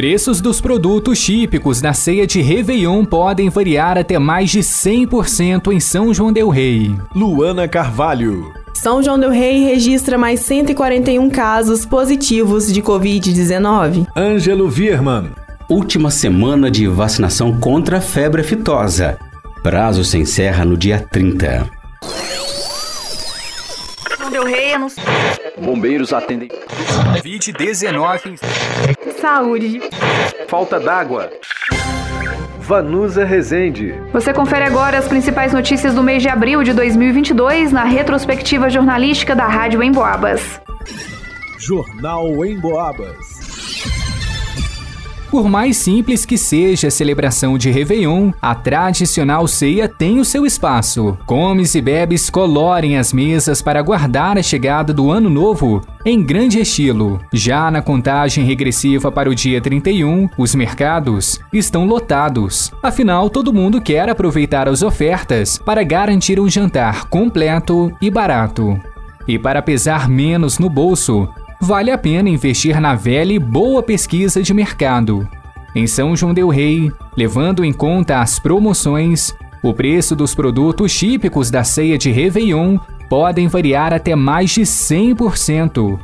Preços dos produtos típicos da ceia de Réveillon podem variar até mais de 100% em São João Del Rei. Luana Carvalho. São João del Rei registra mais 141 casos positivos de Covid-19. Ângelo Vierman. Última semana de vacinação contra a febre aftosa. Prazo se encerra no dia 30. João del Rei anuncia. Bombeiros atendem. Covid-19. Saúde. Falta d'água. Vanusa Rezende. Você confere agora as principais notícias do mês de abril de 2022 na retrospectiva jornalística da Rádio Emboabas. Jornal em Boabas. Por mais simples que seja a celebração de Réveillon, a tradicional ceia tem o seu espaço. Comes e bebes colorem as mesas para aguardar a chegada do Ano Novo em grande estilo. Já na contagem regressiva para o dia 31, os mercados estão lotados. Afinal, todo mundo quer aproveitar as ofertas para garantir um jantar completo e barato. E para pesar menos no bolso, vale a pena investir na velha e boa pesquisa de mercado. Em São João Del Rei, levando em conta as promoções, o preço dos produtos típicos da ceia de Réveillon podem variar até mais de 100%.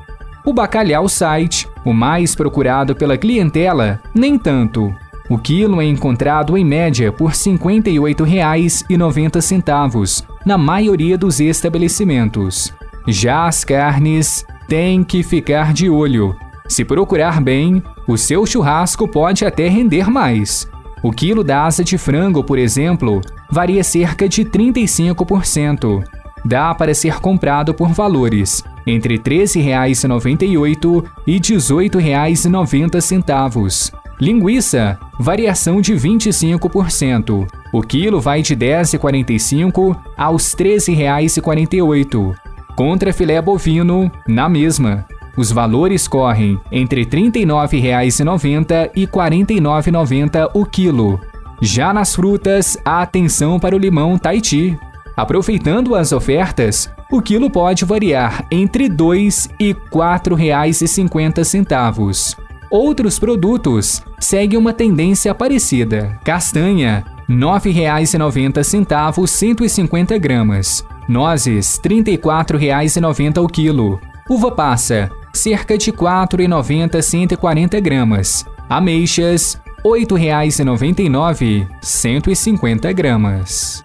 O bacalhau site, o mais procurado pela clientela, nem tanto. O quilo é encontrado em média por R$ 58,90 na maioria dos estabelecimentos. Já as carnes tem que ficar de olho. Se procurar bem, o seu churrasco pode até render mais. O quilo da asa de frango, por exemplo, varia cerca de 35%. Dá para ser comprado por valores entre R$ 13,98 e R$ 18,90. Linguiça, variação de 25%. O quilo vai de R$ 10,45 aos R$ 13,48. Contra filé bovino, na mesma. Os valores correm entre R$ 39,90 e R$ 49,90 o quilo. Já nas frutas, a atenção para o limão Tahiti. Aproveitando as ofertas, o quilo pode variar entre R$ 2 e R$ 4,50. Outros produtos seguem uma tendência parecida. Castanha, R$ 9,90 150 gramas. Nozes, R$ 34,90 o quilo. Uva passa, cerca de R$ 4,90 140 gramas. Ameixas, R$ 8,99 150 gramas.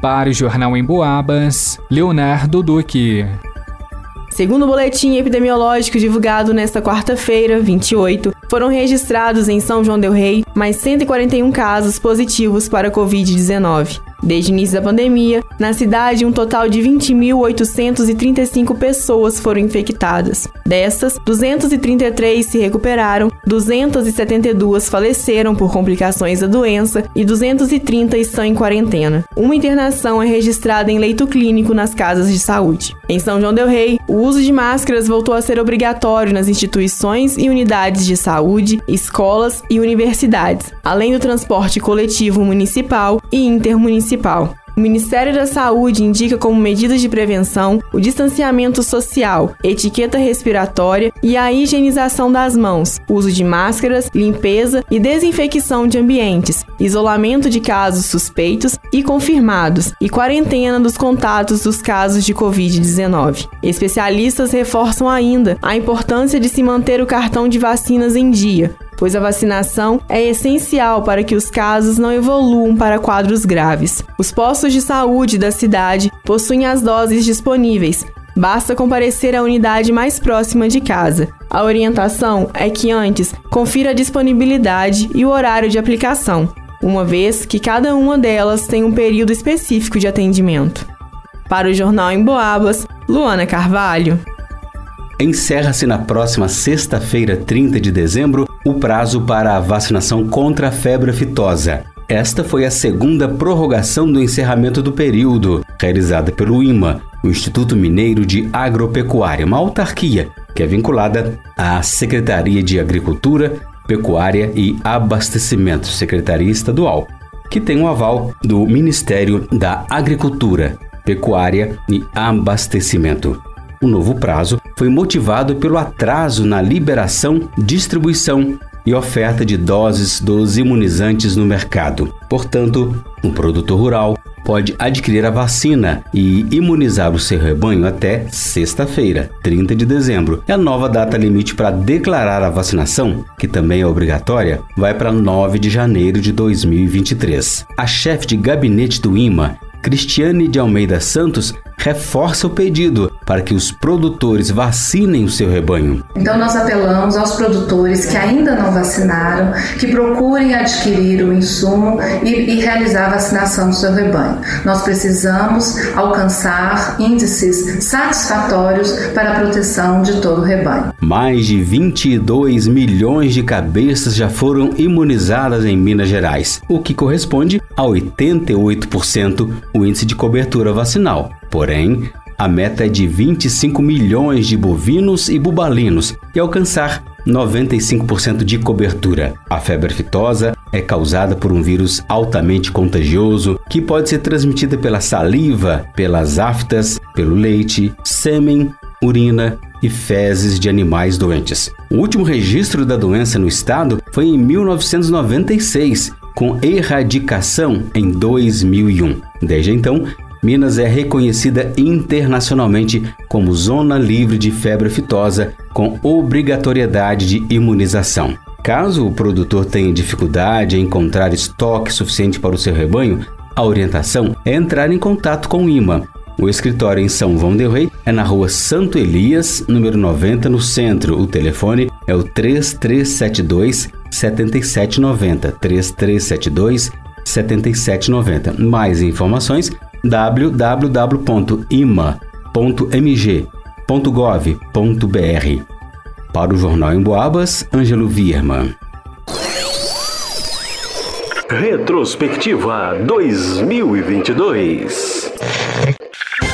Para o Jornal em Boabas, Leonardo Duque. Segundo o boletim epidemiológico divulgado nesta quarta-feira, 28, foram registrados em São João del Rei mais 141 casos positivos para Covid-19. Desde o início da pandemia, na cidade, um total de 20.835 pessoas foram infectadas. Dessas, 233 se recuperaram, 272 faleceram por complicações da doença e 230 estão em quarentena. Uma internação é registrada em leito clínico nas casas de saúde. Em São João del Rei, o uso de máscaras voltou a ser obrigatório nas instituições e unidades de saúde, escolas e universidades, além do transporte coletivo municipal e intermunicipal O Ministério da Saúde indica como medidas de prevenção o distanciamento social, etiqueta respiratória e a higienização das mãos, uso de máscaras, limpeza e desinfecção de ambientes, isolamento de casos suspeitos e confirmados e quarentena dos contatos dos casos de Covid-19. Especialistas reforçam ainda a importância de se manter o cartão de vacinas em dia, pois a vacinação é essencial para que os casos não evoluam para quadros graves. Os postos de saúde da cidade possuem as doses disponíveis. Basta comparecer à unidade mais próxima de casa. A orientação é que antes confira a disponibilidade e o horário de aplicação, uma vez que cada uma delas tem um período específico de atendimento. Para o Jornal em Boabas, Luana Carvalho. Encerra-se na próxima sexta-feira, 30 de dezembro, o prazo para a vacinação contra a febre aftosa. Esta foi a segunda prorrogação do encerramento do período, realizada pelo IMA, o Instituto Mineiro de Agropecuária, uma autarquia que é vinculada à Secretaria de Agricultura, Pecuária e Abastecimento, Secretaria Estadual, que tem o aval do Ministério da Agricultura, Pecuária e Abastecimento. O novo prazo foi motivado pelo atraso na liberação, distribuição e oferta de doses dos imunizantes no mercado. Portanto, o produtor rural pode adquirir a vacina e imunizar o seu rebanho até sexta-feira, 30 de dezembro. E a nova data limite para declarar a vacinação, que também é obrigatória, vai para 9 de janeiro de 2023. A chefe de gabinete do IMA, Cristiane de Almeida Santos, reforça o pedido para que os produtores vacinem o seu rebanho. Então nós apelamos aos produtores que ainda não vacinaram, que procurem adquirir o insumo e, e realizar a vacinação do seu rebanho. Nós precisamos alcançar índices satisfatórios para a proteção de todo o rebanho. Mais de 22 milhões de cabeças já foram imunizadas em Minas Gerais, o que corresponde a 88% o índice de cobertura vacinal. Porém, a meta é de 25 milhões de bovinos e bubalinos e alcançar 95% de cobertura. A febre aftosa é causada por um vírus altamente contagioso que pode ser transmitida pela saliva, pelas aftas, pelo leite, sêmen, urina e fezes de animais doentes. O último registro da doença no estado foi em 1996, com erradicação em 2001. Desde então, Minas é reconhecida internacionalmente como zona livre de febre aftosa com obrigatoriedade de imunização. Caso o produtor tenha dificuldade em encontrar estoque suficiente para o seu rebanho, a orientação é entrar em contato com o IMA. O escritório em São João del Rei é na rua Santo Elias, número 90, no centro. O telefone é o 3372 7790. 3372 7790. Mais informações www.ima.mg.gov.br. Para o Jornal em Boabas, Ângelo Vierman. Retrospectiva 2022.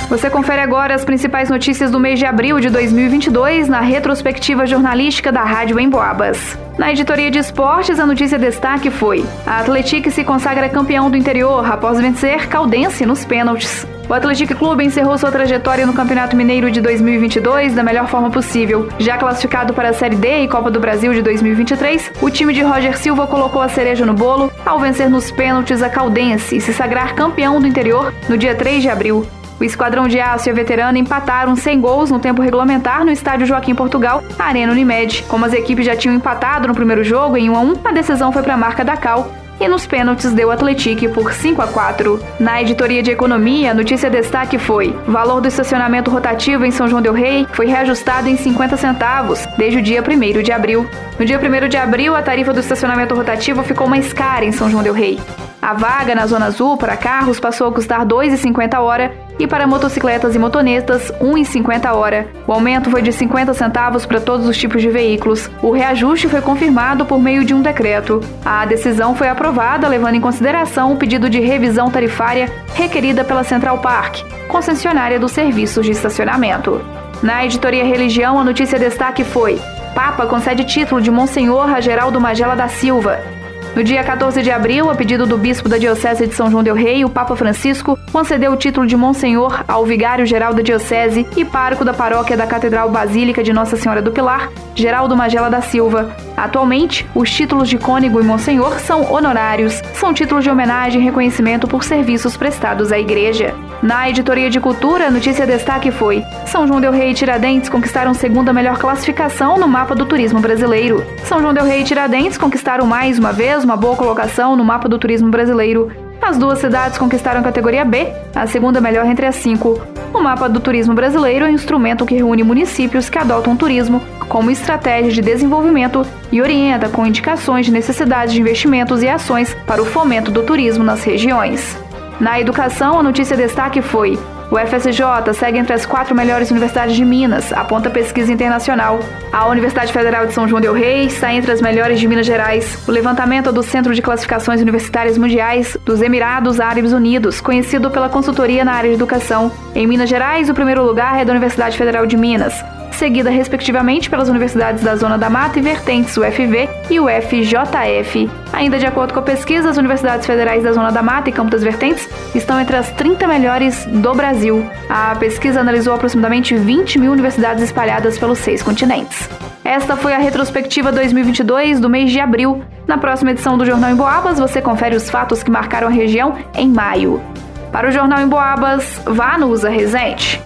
Você confere agora as principais notícias do mês de abril de 2022 na retrospectiva jornalística da Rádio Emboabas. Na editoria de esportes, a notícia destaque foi: a Atlético se consagra campeão do interior após vencer Caldense nos pênaltis. O Atlético Clube encerrou sua trajetória no Campeonato Mineiro de 2022 da melhor forma possível. Já classificado para a Série D e Copa do Brasil de 2023, o time de Roger Silva colocou a cereja no bolo ao vencer nos pênaltis a Caldense e se sagrar campeão do interior no dia 3 de abril. O Esquadrão de Aço e a Veterana empataram sem gols no tempo regulamentar no estádio Joaquim Portugal, Arena Unimed. Como as equipes já tinham empatado no primeiro jogo em 1 a 1, a decisão foi para a marca da Cal e nos pênaltis deu Atlético por 5 a 4. Na editoria de economia, a notícia destaque foi: valor do estacionamento rotativo em São João del Rei foi reajustado em 50 centavos desde o dia 1 de abril. No dia 1 de abril, a tarifa do estacionamento rotativo ficou mais cara em São João del Rei. A vaga na Zona Azul para carros passou a custar R$ 2,50 a hora e para motocicletas e motonetas R$ 1,50 a hora. O aumento foi de 50 centavos para todos os tipos de veículos. O reajuste foi confirmado por meio de um decreto. A decisão foi aprovada levando em consideração o pedido de revisão tarifária requerida pela Central Park, concessionária dos serviços de estacionamento. Na editoria Religião, a notícia destaque foi: Papa concede título de Monsenhor a Geraldo Magela da Silva. No dia 14 de abril, a pedido do bispo da Diocese de São João del Rei, o Papa Francisco concedeu o título de Monsenhor ao vigário-geral da Diocese e pároco da paróquia da Catedral Basílica de Nossa Senhora do Pilar, Geraldo Magela da Silva. Atualmente, os títulos de cônego e monsenhor são honorários, são títulos de homenagem e reconhecimento por serviços prestados à Igreja. Na editoria de cultura, a notícia destaque foi: São João del Rei e Tiradentes conquistaram segunda melhor classificação no mapa do turismo brasileiro. São João del Rei e Tiradentes conquistaram mais uma vez uma boa colocação no mapa do turismo brasileiro. As duas cidades conquistaram a categoria B, a segunda melhor entre as cinco. O mapa do turismo brasileiro é um instrumento que reúne municípios que adotam turismo como estratégia de desenvolvimento e orienta com indicações de necessidades de investimentos e ações para o fomento do turismo nas regiões. Na educação, a notícia destaque foi o FSJ segue entre as quatro melhores universidades de Minas, aponta pesquisa internacional. A Universidade Federal de São João del Rei está entre as melhores de Minas Gerais. O levantamento do Centro de Classificações Universitárias Mundiais dos Emirados Árabes Unidos, conhecido pela consultoria na área de educação. Em Minas Gerais, o primeiro lugar é da Universidade Federal de Minas seguida respectivamente pelas universidades da Zona da Mata e Vertentes, UFV e UFJF. Ainda de acordo com a pesquisa, as universidades federais da Zona da Mata e Campo das Vertentes estão entre as 30 melhores do Brasil. A pesquisa analisou aproximadamente 20 mil universidades espalhadas pelos seis continentes. Esta foi a retrospectiva 2022 do mês de abril. Na próxima edição do Jornal em Boabas, você confere os fatos que marcaram a região em maio. Para o Jornal em Boabas, vá no Usa Resente.